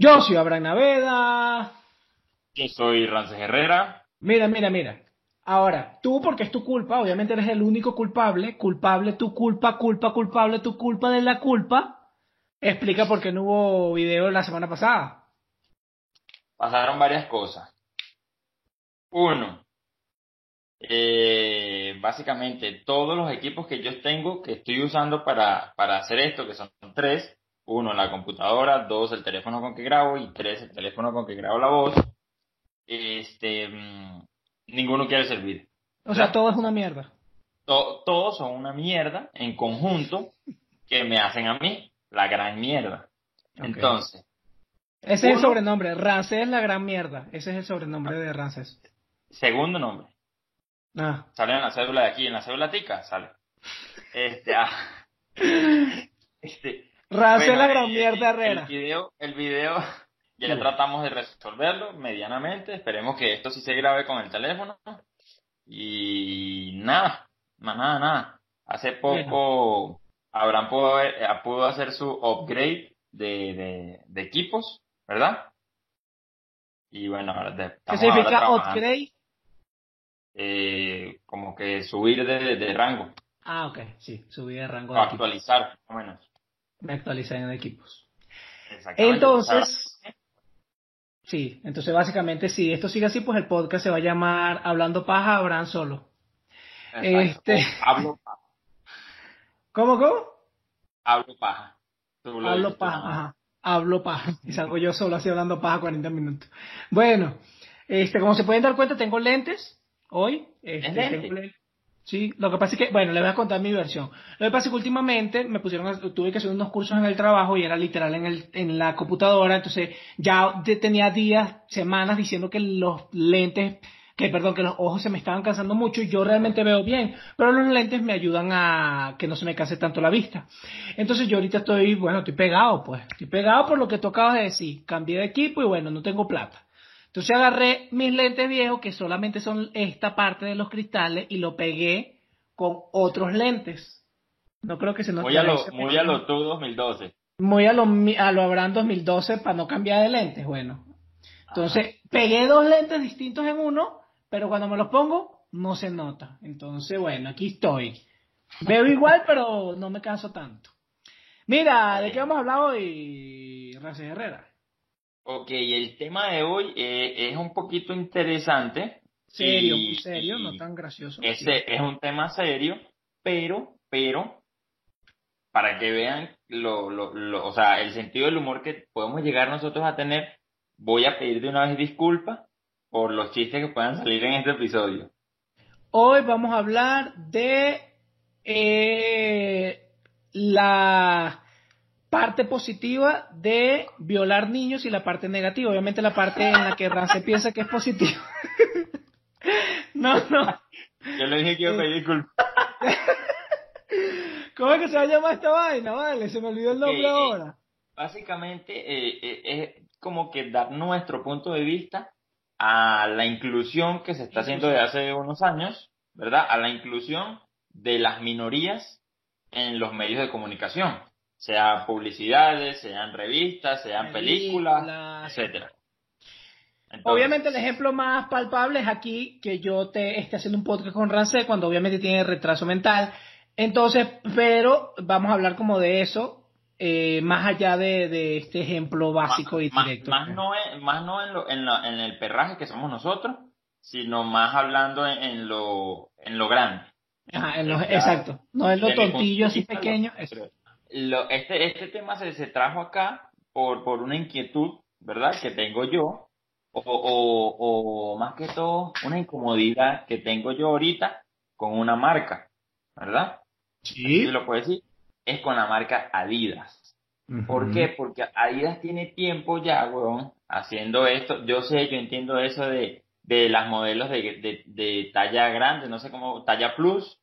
Yo soy Abraham Naveda. Yo soy Rances Herrera. Mira, mira, mira. Ahora, tú, porque es tu culpa, obviamente eres el único culpable, culpable tu culpa, culpa, culpable tu culpa de la culpa. Explica por qué no hubo video la semana pasada. Pasaron varias cosas. Uno, eh, básicamente todos los equipos que yo tengo, que estoy usando para, para hacer esto, que son tres, uno, la computadora, dos, el teléfono con que grabo y tres, el teléfono con que grabo la voz, este, mm, ninguno quiere servir. O sea, todo es una mierda. todos son una mierda en conjunto que me hacen a mí la gran mierda. Entonces. Ese es el sobrenombre. Rances es la gran mierda. Ese es el sobrenombre de Rances. Segundo nombre. Ah. Sale en la cédula de aquí, en la cédula tica, sale. Este, ah. este, Race la gran mierda Herrera. El video, el video ya tratamos de resolverlo medianamente. Esperemos que esto sí se grabe con el teléfono. Y nada, nada, nada. Hace poco Abraham pudo, eh, pudo, hacer su upgrade de, de, equipos, ¿verdad? Y bueno, ahora ¿Qué significa upgrade? Eh, como que subir de, de, rango. Ah, ok, sí, subir de rango. O actualizar, más o menos me actualicé en equipos. Entonces, sí, entonces básicamente si esto sigue así, pues el podcast se va a llamar Hablando Paja, Abraham Solo. Este... Hablo paja. ¿Cómo, cómo? Hablo paja. Hablo paja, ajá. Hablo paja. Y salgo yo solo así hablando paja 40 minutos. Bueno, este, como se pueden dar cuenta, tengo lentes hoy. Este, tengo lentes. Sí, lo que pasa es que, bueno, le voy a contar mi versión. Lo que pasa es que últimamente me pusieron, tuve que hacer unos cursos en el trabajo y era literal en, el, en la computadora, entonces ya tenía días, semanas diciendo que los lentes, que perdón, que los ojos se me estaban cansando mucho y yo realmente veo bien, pero los lentes me ayudan a que no se me canse tanto la vista. Entonces yo ahorita estoy, bueno, estoy pegado, pues, estoy pegado por lo que tocaba de decir, cambié de equipo y bueno, no tengo plata. Entonces agarré mis lentes viejos, que solamente son esta parte de los cristales, y lo pegué con otros lentes. No creo que se nos Muy a lo, muy a lo tú 2012. Muy a lo, a lo Abraham 2012 para no cambiar de lentes, bueno. Entonces, pegué dos lentes distintos en uno, pero cuando me los pongo, no se nota. Entonces, bueno, aquí estoy. Veo igual, pero no me canso tanto. Mira, ¿de qué vamos a hablar hoy, Race Herrera? Ok, el tema de hoy eh, es un poquito interesante. Serio, muy serio, no tan gracioso. Ese es un tema serio, pero, pero, para que vean lo, lo, lo, o sea, el sentido del humor que podemos llegar nosotros a tener, voy a pedir de una vez disculpas por los chistes que puedan salir en este episodio. Hoy vamos a hablar de eh, la parte positiva de violar niños y la parte negativa. Obviamente la parte en la que Rance piensa que es positiva. no, no. Yo le dije que iba a pedir disculpas. ¿Cómo es que se va a llamar esta vaina? Vale, se me olvidó el nombre ahora. Básicamente eh, eh, es como que dar nuestro punto de vista a la inclusión que se está haciendo desde hace unos años, ¿verdad? A la inclusión de las minorías en los medios de comunicación sea publicidades, sean revistas, sean películas, etcétera. obviamente el ejemplo más palpable es aquí que yo te esté haciendo un podcast con Rancé cuando obviamente tiene retraso mental. Entonces, pero vamos a hablar como de eso, eh, más allá de, este ejemplo básico y directo. Más, no, más no en, lo, en, el perraje que somos nosotros, sino más hablando en, lo, en lo grande. Ajá, en lo, exacto. No en lo tontillo así pequeño. Eso lo, este, este tema se, se trajo acá por, por una inquietud, ¿verdad? Que tengo yo, o, o, o más que todo una incomodidad que tengo yo ahorita con una marca, ¿verdad? Sí. lo puedo decir, es con la marca Adidas. ¿Por qué? Porque Adidas tiene tiempo ya, weón, haciendo esto. Yo sé, yo entiendo eso de, de las modelos de, de, de talla grande, no sé cómo, talla plus,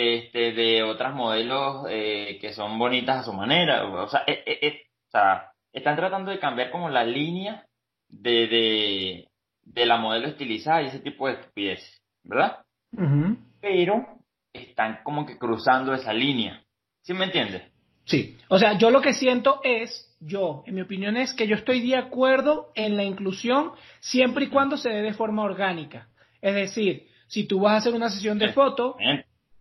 este, de otras modelos eh, que son bonitas a su manera. O sea, eh, eh, o sea, están tratando de cambiar como la línea de, de, de la modelo estilizada y ese tipo de estupideces, ¿verdad? Pero están como que cruzando esa línea. ¿Sí me entiendes? Sí. O sea, yo lo que siento es yo, en mi opinión es que yo estoy de acuerdo en la inclusión siempre y cuando se dé de forma orgánica. Es decir, si tú vas a hacer una sesión de foto,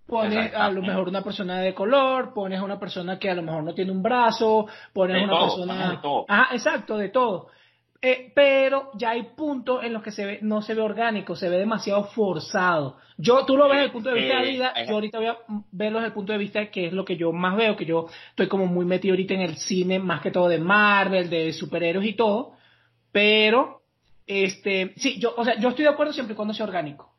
pones a lo mejor una persona de color, pones a una persona que a lo mejor no tiene un brazo, pones a una persona... De todo. Ajá, exacto, de todo. Eh, pero ya hay puntos en los que se ve, no se ve orgánico, se ve demasiado forzado. Yo, tú lo ves desde el punto de vista de la vida, yo ahorita voy a verlo desde el punto de vista que es lo que yo más veo, que yo estoy como muy metido ahorita en el cine, más que todo de Marvel, de superhéroes y todo, pero, este, sí, yo, o sea, yo estoy de acuerdo siempre y cuando sea orgánico,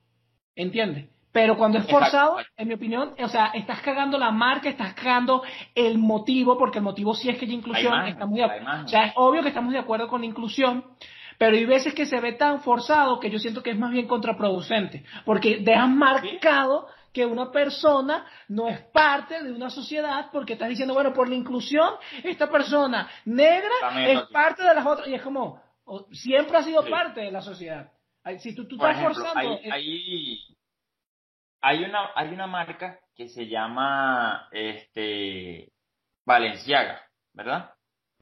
¿entiendes? Pero cuando es forzado, en mi opinión, o sea, estás cagando la marca, estás cagando el motivo, porque el motivo sí es que hay inclusión, estamos de, o sea, es obvio que estamos de acuerdo con la inclusión, pero hay veces que se ve tan forzado que yo siento que es más bien contraproducente, porque dejas marcado que una persona no es parte de una sociedad porque estás diciendo, bueno, por la inclusión, esta persona negra es parte de las otras, y es como, siempre ha sido parte de la sociedad. Si tú, tú estás forzando... Hay, hay una, hay una marca que se llama este Valenciaga, ¿verdad?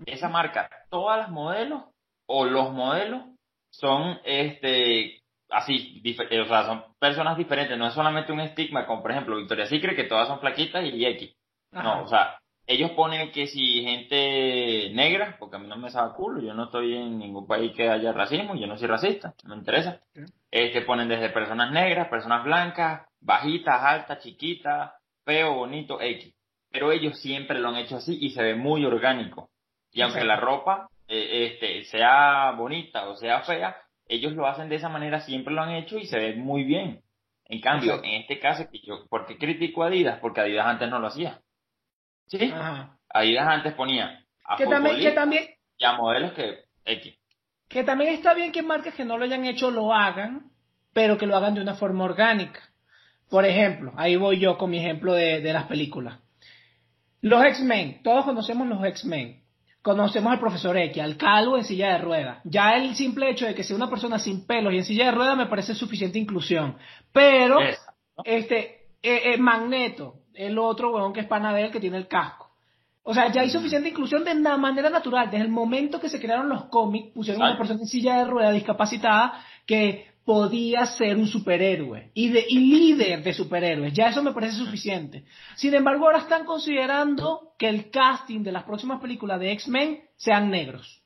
Esa marca, todas las modelos o los modelos son este así, o sea, son personas diferentes, no es solamente un estigma, como por ejemplo Victoria Secret, que todas son flaquitas y X. No, o sea, ellos ponen que si gente negra, porque a mí no me sabe culo, yo no estoy en ningún país que haya racismo, yo no soy racista, no me interesa. Este ponen desde personas negras, personas blancas, bajitas, altas, chiquitas, feo, bonito, X. Pero ellos siempre lo han hecho así y se ve muy orgánico. Y aunque la ropa eh, este, sea bonita o sea fea, ellos lo hacen de esa manera, siempre lo han hecho y se ve muy bien. En cambio, en este caso, yo, ¿por qué critico a Adidas? Porque Adidas antes no lo hacía. ¿Sí? Adidas antes ponía a que también, que también, y a modelos que X. Que también está bien que marcas que no lo hayan hecho lo hagan, pero que lo hagan de una forma orgánica. Por ejemplo, ahí voy yo con mi ejemplo de, de las películas. Los X-Men, todos conocemos los X-Men. Conocemos al profesor X, al calvo en silla de ruedas. Ya el simple hecho de que sea una persona sin pelos y en silla de ruedas me parece suficiente inclusión. Pero, este, eh, eh, Magneto, el otro huevón que es Panadel que tiene el casco. O sea, ya hay suficiente inclusión de una manera natural. Desde el momento que se crearon los cómics, pusieron a una persona en silla de ruedas discapacitada que podía ser un superhéroe y, de, y líder de superhéroes. Ya eso me parece suficiente. Sin embargo, ahora están considerando que el casting de las próximas películas de X-Men sean negros.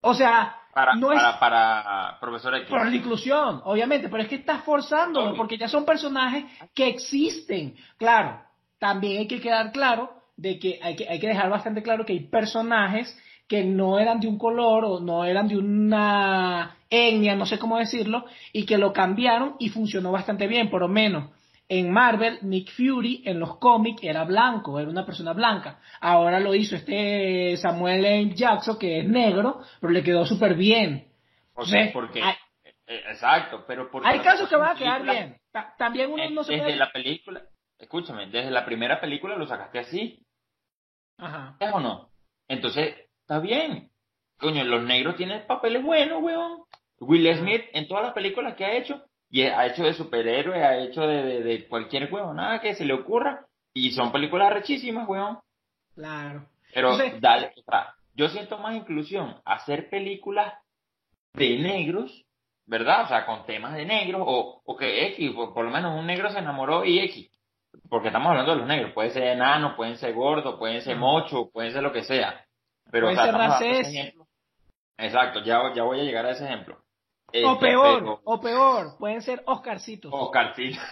O sea, para, no es para, profesor X. Por la inclusión, obviamente, pero es que está forzándolo porque ya son personajes que existen. Claro, también hay que quedar claro de que hay que, hay que dejar bastante claro que hay personajes que no eran de un color o no eran de una etnia, no sé cómo decirlo, y que lo cambiaron y funcionó bastante bien, por lo menos. En Marvel, Nick Fury en los cómics era blanco, era una persona blanca. Ahora lo hizo este Samuel L. Jackson, que es negro, pero le quedó súper bien. O sea, porque... Hay, eh, eh, exacto, pero porque... Hay casos que van a quedar bien. También uno no se Desde la película, escúchame, desde la primera película lo sacaste así. Ajá. ¿Es o no? Entonces, Está bien. Coño, los negros tienen papeles buenos, weón. Will Smith en todas las películas que ha hecho, y ha hecho de superhéroe, ha hecho de, de, cualquier weón, nada que se le ocurra, y son películas rechísimas, weón. Claro. Pero dale, yo siento más inclusión hacer películas de negros, ¿verdad? O sea, con temas de negros, o, o que X, por, lo menos un negro se enamoró y X. Porque estamos hablando de los negros, puede ser enano, pueden ser gordos, pueden ser mocho, pueden ser lo que sea. Pero, Exacto, ya, ya voy a llegar a ese ejemplo. O este, peor, o peor, pueden ser Oscarcitos. Oscarcitos.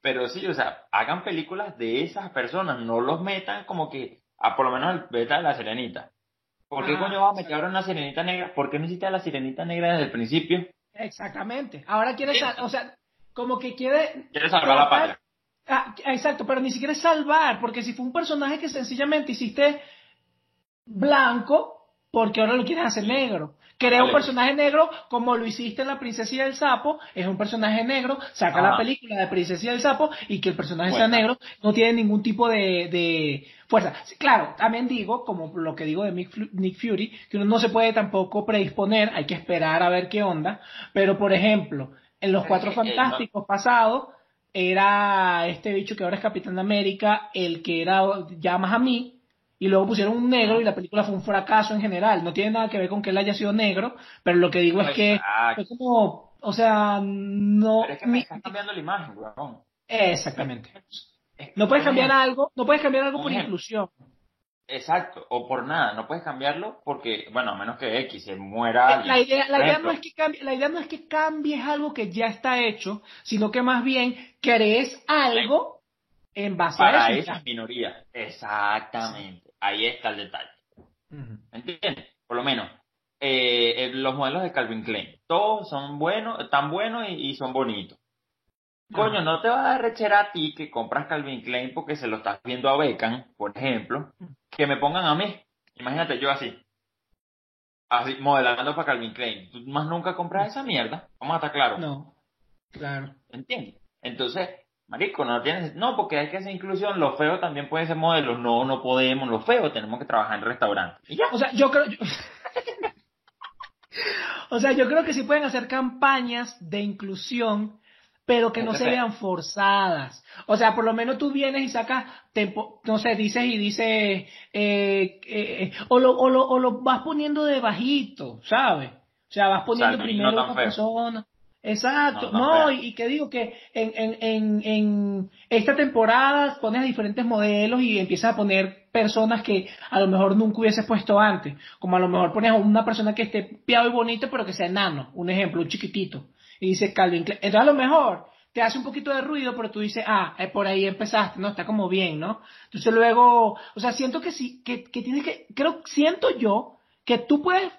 Pero sí, o sea, hagan películas de esas personas, no los metan como que, a por lo menos el beta de la sirenita. ¿Por qué ah, coño vas a meter ahora una sirenita negra? ¿Por qué no hiciste a la sirenita negra desde el principio? Exactamente. Ahora quieres, o sea, como que quiere... Quiere salvar la patria. Ah, exacto, pero ni siquiera es salvar, porque si fue un personaje que sencillamente hiciste blanco, porque ahora lo quieres hacer negro. Crea un personaje negro como lo hiciste en La Princesa y el Sapo, es un personaje negro, saca la película de Princesa y el Sapo y que el personaje sea negro, no tiene ningún tipo de, de fuerza. Claro, también digo, como lo que digo de Nick Fury, que uno no se puede tampoco predisponer, hay que esperar a ver qué onda, pero por ejemplo, en los Cuatro Fantásticos pasados, era este bicho que ahora es Capitán de América, el que era llamas a mí, y luego pusieron un negro y la película fue un fracaso en general. No tiene nada que ver con que él haya sido negro, pero lo que digo es que fue como, o sea, no... Pero es que me están cambiando la imagen, weón. Exactamente. No puedes cambiar algo, no puedes cambiar algo por inclusión. Exacto, o por nada, no puedes cambiarlo porque, bueno, a menos que X se muera. La idea, la idea, no es que cambie, la idea no es que cambies algo que ya está hecho, sino que más bien crees algo en base a eso. esas minorías. Exactamente, ahí está el detalle. ¿Entiendes? Por lo menos, eh, eh, los modelos de Calvin Klein, todos son buenos, tan buenos y son bonitos. Coño, no te va a dar rechera a ti que compras Calvin Klein porque se lo estás viendo a Beckham, por ejemplo, que me pongan a mí. Imagínate yo así. Así, modelando para Calvin Klein. Tú más nunca compras esa mierda. Vamos a estar claros. No. Claro. ¿Entiendes? Entonces, marico, no tienes, no, porque hay que hacer inclusión, los feos también pueden ser modelos, no, no podemos, los feos tenemos que trabajar en restaurantes. Y ya. O sea, yo creo, o sea, yo creo que sí pueden hacer campañas de inclusión pero que no se vean forzadas. O sea, por lo menos tú vienes y sacas, no sé, dices y dices, eh, eh, o, lo, o, lo, o lo vas poniendo de bajito, ¿sabes? O sea, vas poniendo primero a una persona. Exacto, no, y, que digo que en, en, en, en esta temporada pones diferentes modelos y empiezas a poner personas que a lo mejor nunca hubieses puesto antes, como a lo mejor pones a una persona que esté piado y bonito pero que sea enano, un ejemplo, un chiquitito y dice Calvin Klein. Entonces a lo mejor te hace un poquito de ruido, pero tú dices, ah, eh, por ahí empezaste, ¿no? Está como bien, ¿no? Entonces luego, o sea, siento que sí, que, que tienes que, creo, siento yo que tú puedes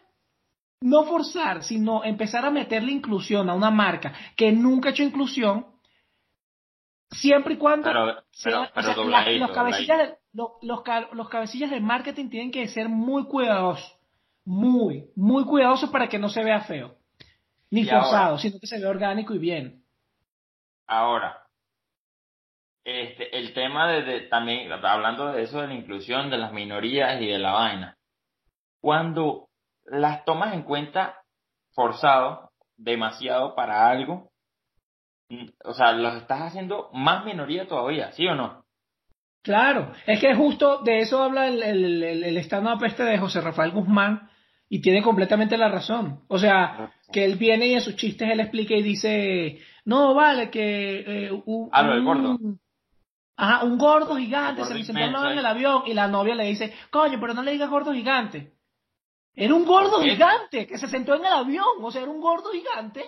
no forzar, sino empezar a meterle inclusión a una marca que nunca ha hecho inclusión, siempre y cuando pero, pero, los cabecillas de, los, los cabecillas del marketing tienen que ser muy cuidadosos, muy, muy cuidadosos para que no se vea feo. Ni forzado, sino que se ve orgánico y bien. Ahora, este, el tema de, también, hablando de eso de la inclusión de las minorías y de la vaina, cuando las tomas en cuenta forzado, demasiado para algo, o sea, los estás haciendo más minoría todavía, ¿sí o no? Claro, es que justo de eso habla el, el, el, el stand-up este de José Rafael Guzmán, y tiene completamente la razón. O sea, que él viene y en sus chistes él explica y dice, no, vale, que eh, un, ah, gordo. Ajá, un gordo gigante se le sentó en el avión y la novia le dice, coño, pero no le digas gordo gigante. Era un gordo gigante que se sentó en el avión, o sea, era un gordo gigante.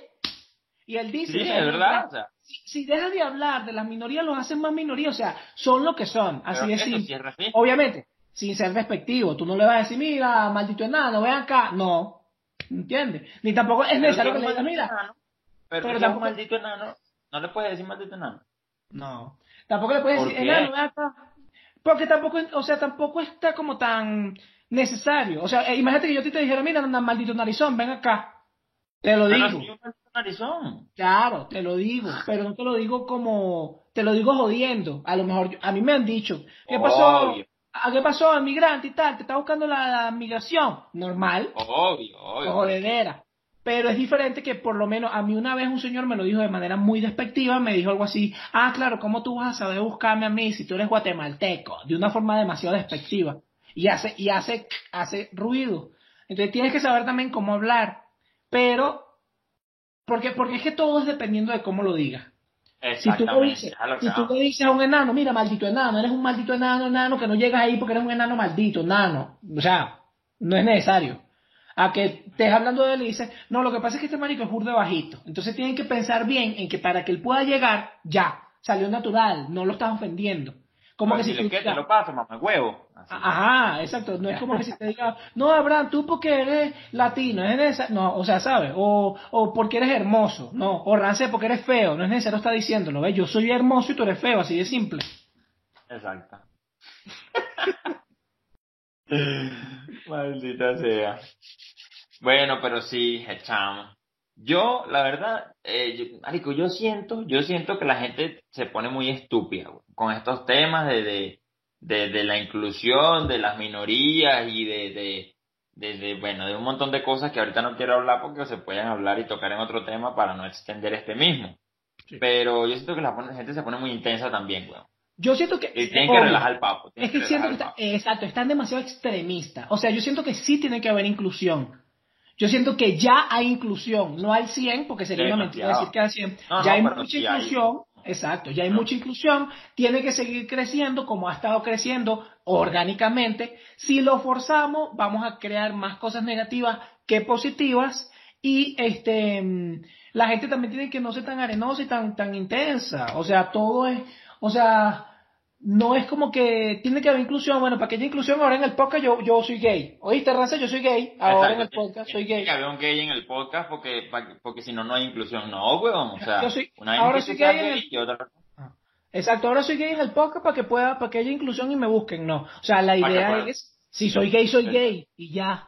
Y él dice, sí, es verdad. si, si dejas de hablar de las minorías, los hacen más minorías, o sea, son lo que son, así de simple. Obviamente, sin ser despectivo. Tú no le vas a decir, mira, maldito enano, ven acá. No. ¿Entiendes? Ni tampoco es necesario que le digas, mira. pero, pero tampoco... maldito enano, no le puedes decir maldito enano. No. Tampoco le puedes decir, enano, acá. Porque tampoco, o sea, tampoco está como tan necesario. O sea, eh, imagínate que yo te dijera, mira, maldito narizón, ven acá. Te lo digo. narizón. Claro, te lo digo, pero no te lo digo como, te lo digo jodiendo. A lo mejor, a mí me han dicho, ¿qué pasó? ¿A qué pasó, al migrante y tal? ¿Te está buscando la, migración? Normal. Obvio, obvio. Jodedera. Pero es diferente que por lo menos a mí una vez un señor me lo dijo de manera muy despectiva, me dijo algo así, ah, claro, ¿cómo tú vas a saber buscarme a mí si tú eres guatemalteco? De una forma demasiado despectiva. Y hace, y hace, hace ruido. Entonces tienes que saber también cómo hablar. Pero, porque, porque es que todo es dependiendo de cómo lo digas. Si tú, le dices, si tú le dices a un enano, mira, maldito enano, eres un maldito enano, enano, que no llegas ahí porque eres un enano maldito, enano. O sea, no es necesario. A que estés hablando de él y dices, no, lo que pasa es que este marico es burde bajito. Entonces tienen que pensar bien en que para que él pueda llegar, ya, salió natural, no lo estás ofendiendo. Como que si tú, te lo paso, mamá, huevo. Ajá, exacto. No es como que si te diga, no, Abraham, tú porque eres latino, es necesario. No, o sea, ¿sabes? O, o porque eres hermoso. No, o Rance porque eres feo. No es necesario estar diciéndolo, ¿ves? Yo soy hermoso y tú eres feo, así de simple. Exacto. Maldita sea. Bueno, pero sí, echamos. Yo, la verdad, eh, yo, yo siento, yo siento que la gente se pone muy estúpida con estos temas de, de, de, la inclusión, de las minorías y de, de, bueno, de un montón de cosas que ahorita no quiero hablar porque se pueden hablar y tocar en otro tema para no extender este mismo. Pero yo siento que la gente se pone muy intensa también, weón. Yo siento que. tienen que relajar el papo. Es que, siento que está, exacto, están demasiado extremistas. O sea, yo siento que sí tiene que haber inclusión. Yo siento que ya hay inclusión, no al 100, porque sería una mentira decir que al 100. ya hay mucha inclusión, exacto, ya hay mucha inclusión, tiene que seguir creciendo como ha estado creciendo orgánicamente. Si lo forzamos, vamos a crear más cosas negativas que positivas y este la gente también tiene que no ser tan arenosa y tan tan intensa, o sea, todo es, o sea, no es como que tiene que haber inclusión. Bueno, para que haya inclusión, ahora en el podcast yo, yo soy gay. ¿Oíste, Raza? Yo soy gay. Ahora en el podcast soy gay. Tiene que haber un gay en el podcast porque, porque si no, no hay inclusión. No, weón. O sea, ahora soy gay, y otra ah. Exacto, ahora soy gay en el podcast para que pueda, para que haya inclusión y me busquen. No. O sea, la idea es, si soy gay, soy gay. Y ya.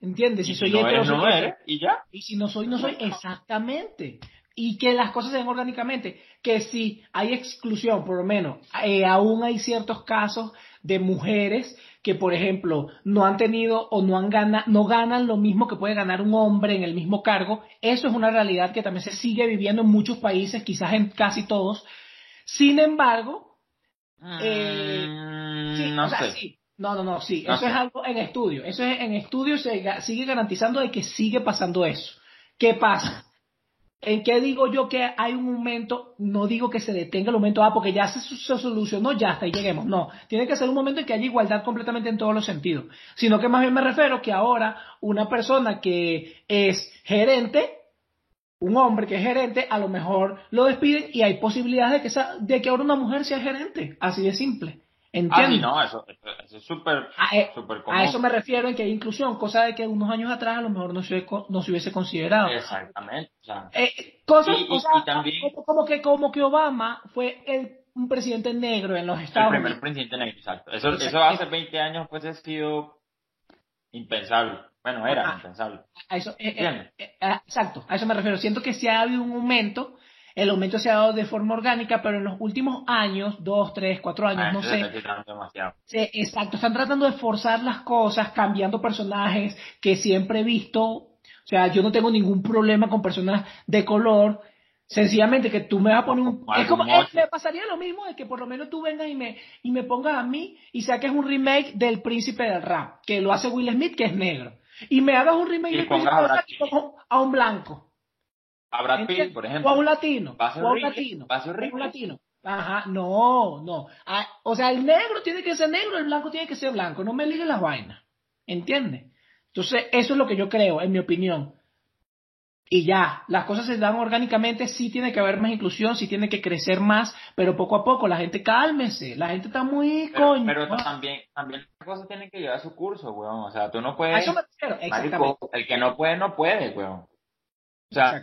¿Entiendes? Si, soy gay, pero soy gay. y ya. Y si no soy, no soy. Exactamente y que las cosas se den orgánicamente, que si hay exclusión, por lo menos, eh, aún hay ciertos casos de mujeres que, por ejemplo, no han tenido o no, han gana, no ganan lo mismo que puede ganar un hombre en el mismo cargo. Eso es una realidad que también se sigue viviendo en muchos países, quizás en casi todos. Sin embargo, eh, mm, no sé. No, no, no, sí, eso es algo en estudio. Eso es en estudio, se sigue garantizando de que sigue pasando eso. ¿Qué pasa? ¿En qué digo yo que hay un momento? No digo que se detenga el momento A porque ya se, solucionó, ya hasta ahí lleguemos. No, tiene que ser un momento en que haya igualdad completamente en todos los sentidos. Sino que más bien me refiero que ahora una persona que es gerente, un hombre que es gerente, a lo mejor lo despiden y hay posibilidades de que, de que ahora una mujer sea gerente. Así de simple. ¿Entiendes? Ah, no, eso, es súper eh, común. A eso me refiero en que hay inclusión, cosa de que unos años atrás a lo mejor no se, no se hubiese considerado. Exactamente. eh, cosas, también, como, que, como que Obama fue el, un presidente negro en los Estados Unidos. El primer presidente negro, exacto. Eso, eso hace 20 años pues ha sido impensable. Bueno, era impensable. A eso, eh, eh, exacto, a eso me refiero. Siento que si ha habido un momento el aumento se ha dado de forma orgánica, pero en los últimos años, dos, tres, cuatro años, ah, no sé. exacto, están tratando de forzar las cosas, cambiando personajes que siempre he visto. O sea, yo no tengo ningún problema con personas de color. Sencillamente que tú me vas a poner un... Es como, me pasaría lo mismo de que por lo menos tú vengas y me, y me pongas a mí y saques un remake del Príncipe del Rap, que lo hace Will Smith, que es negro. Y me hagas un remake del Príncipe del Rap a un blanco a Brad Pitt, por ejemplo. O a un latino. O a un latino. Va a ser un latino. Ajá, no, no. Ah, o sea, el negro tiene que ser negro, el blanco tiene que ser blanco. No me liguen las vainas. ¿Entiendes? Entonces, eso es lo que yo creo, en mi opinión. Y ya, las cosas se dan orgánicamente, sí tiene que haber más inclusión, sí tiene que crecer más, pero poco a poco, la gente cálmese, la gente está muy pero, coño. Pero también, también las cosas tienen que llevar su curso, weón. O sea, tú no puedes. A eso me refiero, exactamente. el que no puede, no puede, weón. O sea,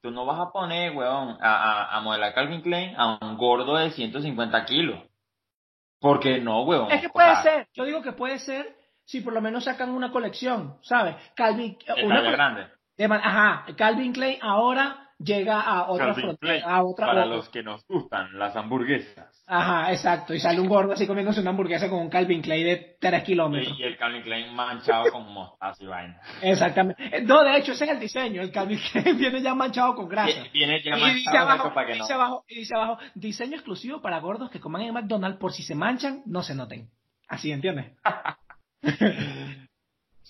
Tú no vas a poner, weón, a, a, modelar Calvin Klein a un gordo de 150 kilos. Porque no, weón. Es que puede ser. Yo digo que puede ser si por lo menos sacan una colección, ¿sabes? Calvin. Una grande. ajá, Calvin Klein ahora llega a otra a otra para los que nos gustan las hamburguesas. Ajá, exacto, y sale un gordo así comiéndose una hamburguesa con un Calvin Klein de 3 kilómetros. Y el Calvin Klein manchado con mostaza y vaina. Exactamente. No, de hecho, ese es el diseño, el Calvin Klein viene ya manchado con grasa. Viene ya manchado y dice abajo, para que no. Dice abajo, y dice abajo, diseño exclusivo para gordos que coman en McDonald's por si se manchan, no se noten. Así, ¿entiendes?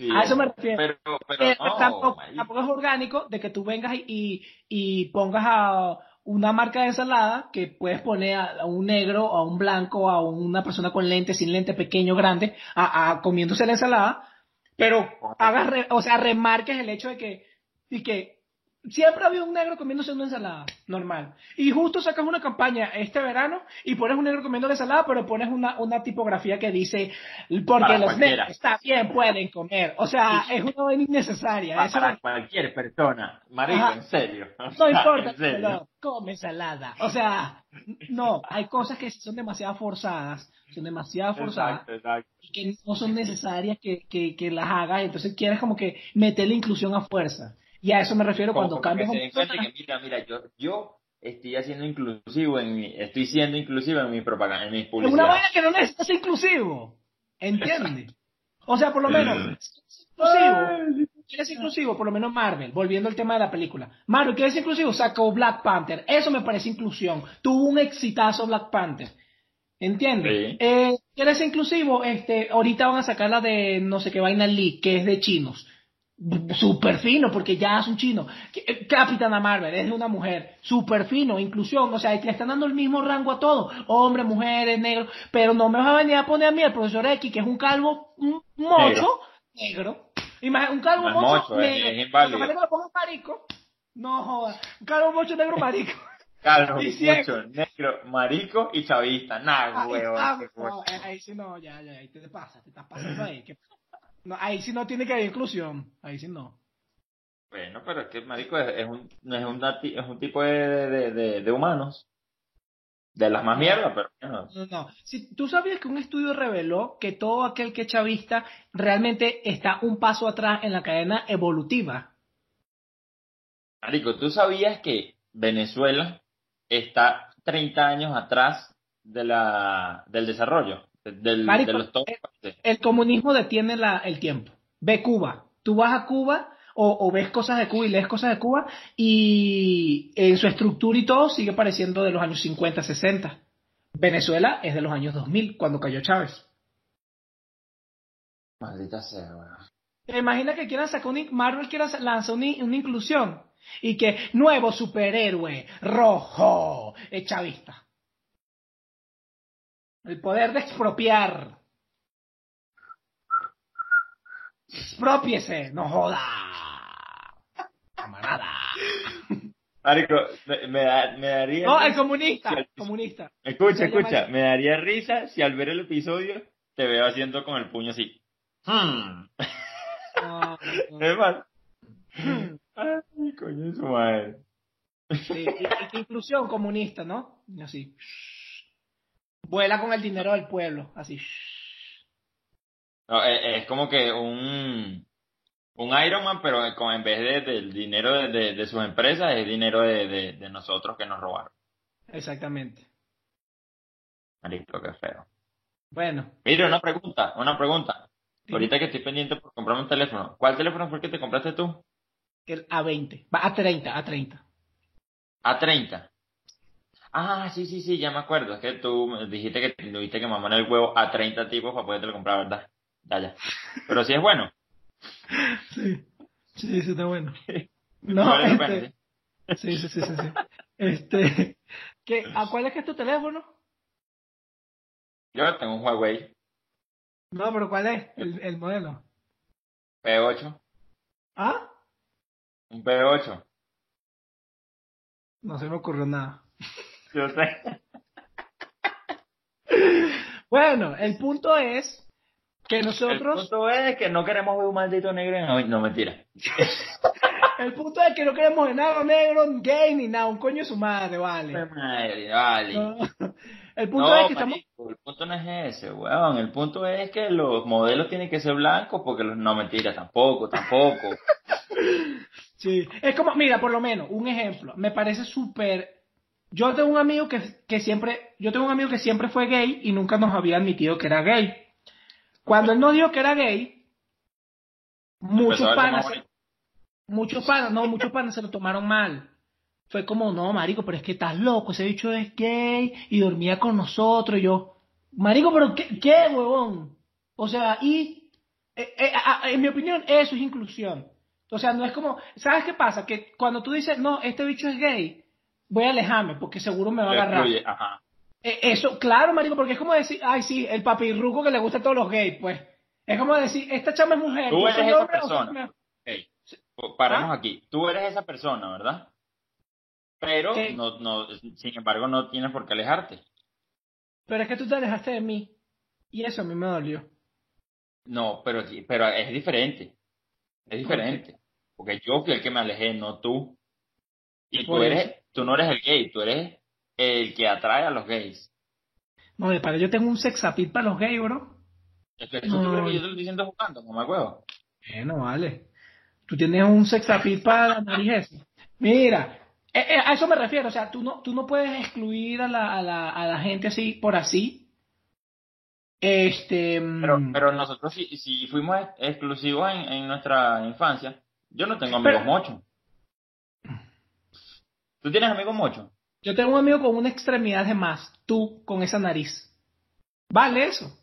a eso me refiero. Pero, pero eh, no, tampoco, es orgánico de que tú vengas y, y, pongas a una marca de ensalada que puedes poner a, un negro, a un blanco, a una persona con lente, sin lente, pequeño, grande, a, a comiéndose la ensalada, pero hagas, o sea, remarques el hecho de que, y que Siempre había un negro comiéndose una ensalada, normal. Y justo sacas una campaña este verano y pones un negro comiendo la ensalada, pero pones una, una tipografía que dice, porque los negros bien, pueden comer. O sea, es una vaina innecesaria. Para, para cualquier persona, marico, en serio. no importa, pero come ensalada. O sea, no, hay cosas que son demasiado forzadas, son demasiado forzadas. Y que no son necesarias que, que, que las hagas, entonces quieres como que meter la inclusión a fuerza. Y a eso me refiero cuando cambias un que, mira, mira, yo, yo estoy haciendo inclusivo en mi, estoy siendo inclusivo en mi propaganda, en mi publicidad. Es una vaina que no necesitas inclusivo. ¿Entiendes? o sea, por lo menos, inclusivo. ¿quieres inclusivo? Por lo menos Marvel, volviendo al tema de la película. Marvel, ¿quieres inclusivo? Sacó Black Panther. Eso me parece inclusión. Tuvo un exitazo Black Panther. ¿Entiendes? Eh, ¿Quieres inclusivo? Este, ahorita van a sacar la de no sé qué vaina Lee, que es de chinos. Super fino, porque ya es un chino. Eh, Capitana Marvel es una mujer. Super fino, inclusión. O sea, le están dando el mismo rango a todos. Hombres, mujeres, negros. Pero no me vas a venir a poner a mí el profesor X, que es un calvo un mocho negro. un calvo mocho, negro. Es, es lo pongo marico. No jodas. Un calvo mocho negro marico. Calvo, mucho, negro, marico y chavista. Nah, huevo. Eh, ahí sí no, ya, ya, ahí te pasa, te estás pasando ahí. No, ahí sí no tiene que haber inclusión. Ahí sí no. Bueno, pero es que marico es, un, es, un, es un tipo de, de, de, humanos. De las más mierdas, pero no. No, no. Si, ¿Tú sabías que un estudio reveló que todo aquel que es chavista realmente está un paso atrás en la cadena evolutiva? Marico, ¿tú sabías que Venezuela está 30 años atrás de la, del desarrollo? Del, el, comunismo detiene la, el tiempo. Ve Cuba. Tú vas a Cuba o, ves cosas de Cuba y lees cosas de Cuba y en su estructura y todo sigue pareciendo de los años 50, 60. Venezuela es de los años 2000, cuando cayó Chávez. Maldita sea, Imagina que quieran sacar un, Marvel quiera lanzar una, inclusión y que nuevo superhéroe rojo, es chavista. El poder de expropiar. Expropiese, no joda. Camarada. Marico, me, daría. No, el comunista. comunista. Escucha, escucha. Me daría risa si al ver el episodio te veo haciendo con el puño así. Hmm. Es más. Ay, coño, su madre. inclusión comunista, ¿no? Así. Vuela con el dinero del pueblo, así. No, es, como que un, un Iron Man, pero en vez de, del dinero de, de, sus empresas, es dinero de, de, nosotros que nos robaron. Exactamente. Marico, qué feo. Bueno. Mira, una pregunta, una pregunta. Ahorita que estoy pendiente por comprarme un teléfono. ¿Cuál teléfono fue el que te compraste tú? El A20. A30, A30. A30. Ah, sí, sí, sí, ya me acuerdo. Es que tú dijiste que tuviste que mamar el huevo a 30 tipos para poderte comprar, ¿verdad? Ya, ya. Pero sí es bueno. Sí, sí, sí está bueno. No, este... Sí, sí, sí, sí, sí. Este, ¿qué, ¿a cuál es que es tu teléfono? Yo tengo un Huawei. No, pero ¿cuál es el, el modelo? P8. ¿Ah? Un P8. No se me ocurrió nada. Yo. Bueno, el punto es que nosotros. El punto es que no queremos ver un maldito negro en. No, mentira. el punto es que no queremos ver nada negro, gay ni nada. Un coño de su madre, vale. Madre, vale. El punto es que estamos. El punto no es ese, weón. El punto es que los modelos tienen que ser blancos porque los. No, mentira, tampoco, tampoco. sí. Es como, mira, por lo menos, un ejemplo. Me parece súper yo tengo un amigo que, que, siempre, yo tengo un amigo que siempre fue gay y nunca nos había admitido que era gay. Cuando él nos dijo que era gay, muchos panas, muchos panas, no, muchos panas se lo tomaron mal. Fue como, no, marico, pero es que estás loco, ese bicho es gay y dormía con nosotros. Y yo, marico, pero ¿qué, qué huevón? O sea, y, eh, eh, en mi opinión, eso es inclusión. O sea, no es como, ¿sabes qué pasa? Que cuando tú dices, no, este bicho es gay, voy a alejarme porque seguro me va a agarrar. ajá. Eh, eso, claro, marico, porque es como decir, ay, sí, el papirruco que le gusta a todos los gays, pues. Es como decir, esta chama es mujer. Tú eres esa persona. Paramos ¿Ah? aquí. Tú eres esa persona, ¿verdad? Pero, no, no, sin embargo, no tienes por qué alejarte. Pero es que tú te alejaste de mí. Y eso a mí me dolió. No, pero, pero es diferente. Es diferente. Porque yo fui el que me alejé, no tú. Y tú eres, tú no eres el gay, tú eres el que atrae a los gays. No, de para yo tengo un sex appeal para los gays, bro. Es que no. que yo te lo estoy diciendo jugando, no me acuerdo. Bueno, vale. Tú tienes un sex appeal para la Mira, eh, eh, a eso me refiero, o sea, tú no, tú no puedes excluir a la, a la, a la gente así por así. Este. Pero, mm, pero nosotros si, si fuimos exclusivos en, en nuestra infancia, yo no tengo amigos mochos. ¿Tú tienes amigos mochos? Yo tengo un amigo con una extremidad de más, tú con esa nariz. ¿Vale eso?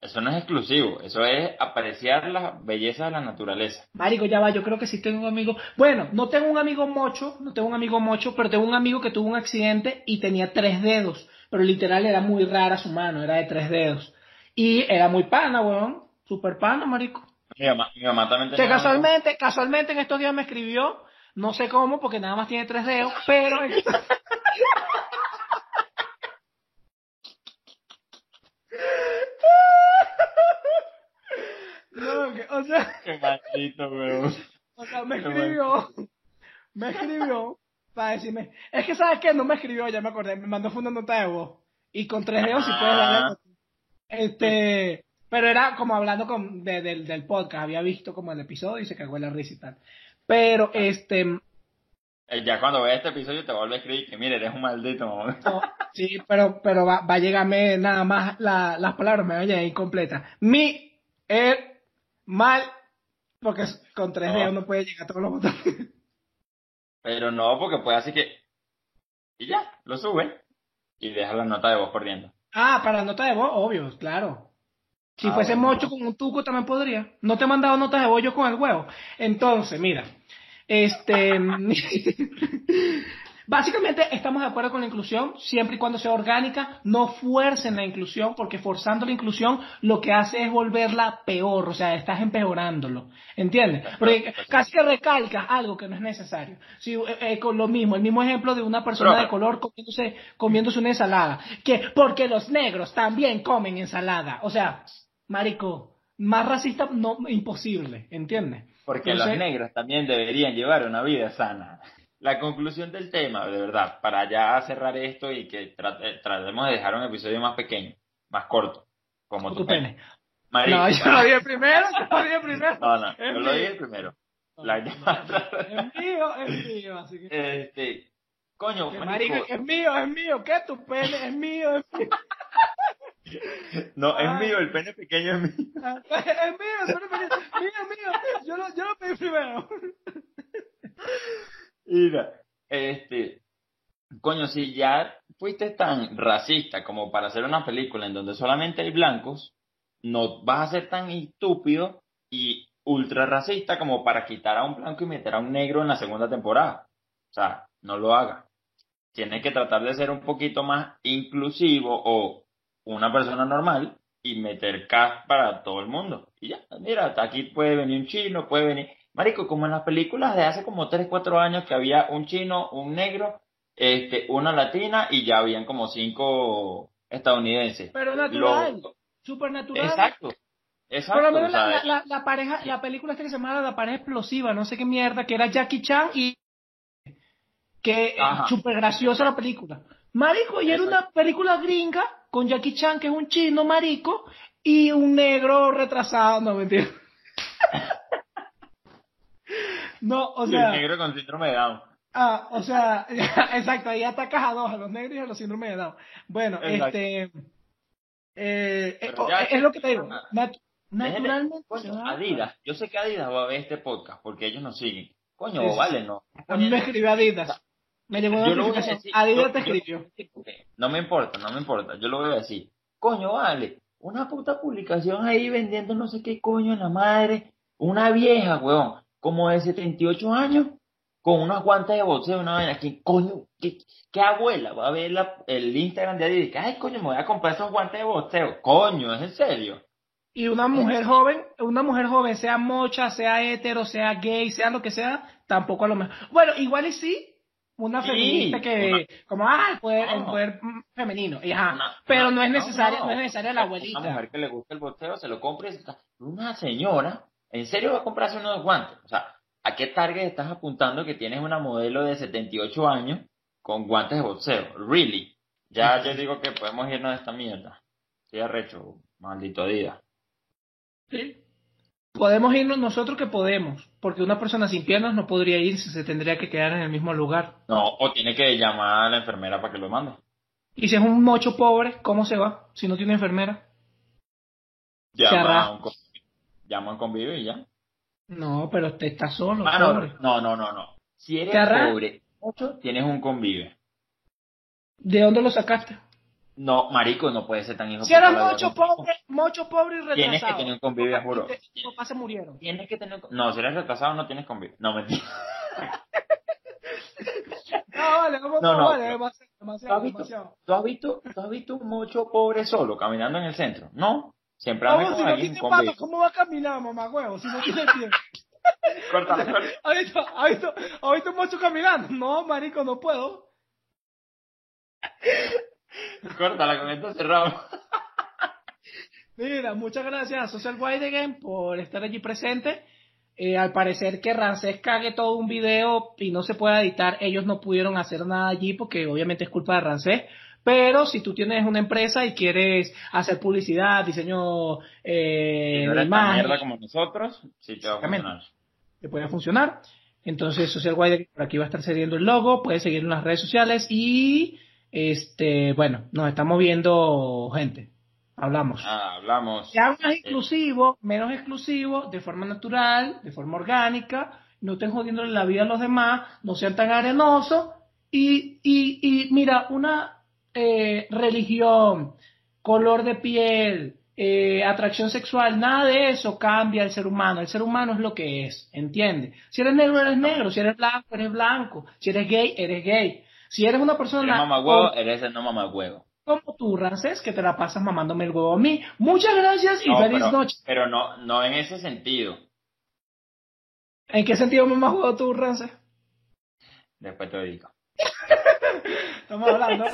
Eso no es exclusivo, eso es apreciar la belleza de la naturaleza. Marico, ya va, yo creo que sí tengo un amigo. Bueno, no tengo un amigo mocho, no tengo un amigo mocho, pero tengo un amigo que tuvo un accidente y tenía tres dedos, pero literal era muy rara su mano, era de tres dedos. Y era muy pana, weón, super pana, marico. Mi mamá, mi mamá también tenía. Que casualmente, casualmente en estos días me escribió, no sé cómo, porque nada más tiene tres dedos, pero. o sea. Qué maldito, weón. O sea, me escribió. Me escribió para decirme. Es que, ¿sabes qué? No me escribió, ya me acordé. Me mandó una nota de voz. Y con tres dedos si puedes darle. Este. Pero era como hablando con, de, del podcast. Había visto como el episodio y se cagó en la risa y tal. Pero, este. Eh, ya cuando vea este episodio te vuelve a escribir que mire, eres un maldito. sí, pero, pero va, va a llegarme nada más la, las palabras, me van a incompletas. Mi, el, Mal, porque con 3D no. puede llegar a todos los botones. Pero no, porque puede así que. Y ya, lo sube. Y deja la nota de voz corriendo. Ah, para la nota de voz, obvio, claro. Si ah, fuese mocho con un tuco también podría. No te he mandado notas de yo con el huevo. Entonces, mira. Este. Básicamente estamos de acuerdo con la inclusión, siempre y cuando sea orgánica, no fuercen la inclusión, porque forzando la inclusión lo que hace es volverla peor, o sea, estás empeorándolo, ¿entiendes? Porque casi que recalcas algo que no es necesario. Si, eh, eh, con lo mismo, el mismo ejemplo de una persona de color comiéndose, comiéndose una ensalada, que porque los negros también comen ensalada, o sea, marico, más racista no imposible, ¿entiendes? Porque los negros también deberían llevar una vida sana la conclusión del tema, de verdad, para ya cerrar esto y que tratemos de dejar un episodio más pequeño, más corto, como tu, pene. no, yo lo dije primero, yo lo dije primero. No, no, yo lo dije primero. es mío, es mío, así que... Este, coño, marico, es mío, es mío, ¿qué? Tu pene es mío, es mío. No, es mío, el pene pequeño es mío. Ah, es mío, el pene pequeño, mío, mío, yo lo, yo lo pedí primero. Mira, este, coño, si ya fuiste tan racista como para hacer una película en donde solamente hay blancos, no vas a ser tan estúpido y ultra racista como para quitar a un blanco y meter a un negro en la segunda temporada. O sea, no lo haga. Tienes que tratar de ser un poquito más inclusivo o una persona normal y meter cast para todo el mundo. Y ya, mira, hasta aquí puede venir un chino, puede venir. Marico, como en las películas de hace como 3, 4 años que había un chino, un negro, este, una latina y ya habían como cinco estadounidenses. Pero natural, super natural. Exacto. Exacto. Por lo menos la, la, pareja, la película esta que se llamaba La pareja explosiva, no sé qué mierda, que era Jackie Chan y que súper graciosa la película. Marico, y era una película gringa con Jackie Chan, que es un chino marico, y un negro retrasado, no mentira. No, o sea. el negro con síndrome de Down. Ah, o sea, exacto, ahí atacas a dos, a los negros y a los síndromes de Down. Bueno, este. Eh, eh oh, es lo que te digo. naturalmente. Coño, Adidas, yo sé que Adidas va a ver este podcast porque ellos nos siguen. Coño, vale, no. A mí me escribió Adidas. Me llevó notificación. Adidas te escribió. no me importa, no me importa. Yo lo voy a decir. Coño, vale. Una puta publicación ahí vendiendo no sé qué coño en la madre. Una vieja, weón como de 78 años con unos guantes de boxeo, una vaina, ¿qué coño? ¿Qué, qué abuela va a ver el Instagram de Adidas? Ay, coño, me voy a comprar esos guantes de boxeo. Coño, ¿es en serio? Y una mujer joven, una mujer joven, sea mocha, sea hetero, sea gay, sea lo que sea, tampoco a lo mejor. Bueno, igual y sí, una feminista que, como, ah, el poder, el poder femenino, y pero no es necesaria, no, es necesaria la abuelita. Una mujer que le gusta el boxeo, se lo está. Una señora ¿En serio va a comprarse unos guantes? O sea, ¿a qué target estás apuntando que tienes una modelo de 78 años con guantes de boxeo? Really. Ya yo digo que podemos irnos de esta mierda. Sí, arrecho, maldito día. Sí. Podemos irnos nosotros que podemos, porque una persona sin piernas no podría irse, se tendría que quedar en el mismo lugar. No, o tiene que llamar a la enfermera para que lo mande. Y si es un mocho pobre, ¿cómo se va si no tiene enfermera? llama a un, llama a un convivio y ya. No, pero usted está solo. Ah, no, no, no, no, no. Si eres pobre, tienes un convive. ¿De dónde lo sacaste? No, marico, no puede ser tan hijo. Si eres mucho pobre, mucho pobre y retrasado. Tienes que tener un convivio, juro. Tus papás se murieron. Tienes que tener No, si eres retrasado no tienes convivio. No, mentira. no, vale, vamos, no, no, vale, demasiado, demasiado, ¿tú has, visto, ¿tú, has visto, ¿Tú has visto un mucho pobre solo caminando en el centro? No. Siempre anda con si alguien no pato, ¿Cómo va a caminar, mamá huevo? Si no tiene pie. Córtale, ¿Ha visto, ha, visto, ¿Ha visto mucho caminando? No, marico, no puedo. Córtala con esto cerrado. Mira, muchas gracias a Social Wide por estar allí presente. Eh, al parecer que Rancés cague todo un video y no se puede editar, ellos no pudieron hacer nada allí porque obviamente es culpa de Rancés. Pero si tú tienes una empresa y quieres hacer publicidad, diseño eh, de imagen, mierda como nosotros, sí te va a funcionar. Te puede funcionar. Entonces, Social Wide por aquí va a estar cediendo el logo, puedes seguir en las redes sociales y este, bueno, nos estamos viendo gente. Hablamos. Ah, hablamos. Ya más inclusivo, menos exclusivo, de forma natural, de forma orgánica, no estén jodiendo la vida a los demás, no sean tan arenosos. Y, y, y mira, una eh, religión, color de piel, eh, atracción sexual, nada de eso cambia el ser humano. El ser humano es lo que es, ¿entiendes? Si eres negro, eres negro. Si eres blanco, eres blanco. Si eres gay, eres gay. Si eres una persona... Eres huevo, eres el no mamá huevo como tú, Rances, que te la pasas mamándome el huevo a mí. Muchas gracias y feliz noche. Pero no, no en ese sentido. ¿En qué sentido mamá huevo tú, Rances? Después te digo. Estamos hablando.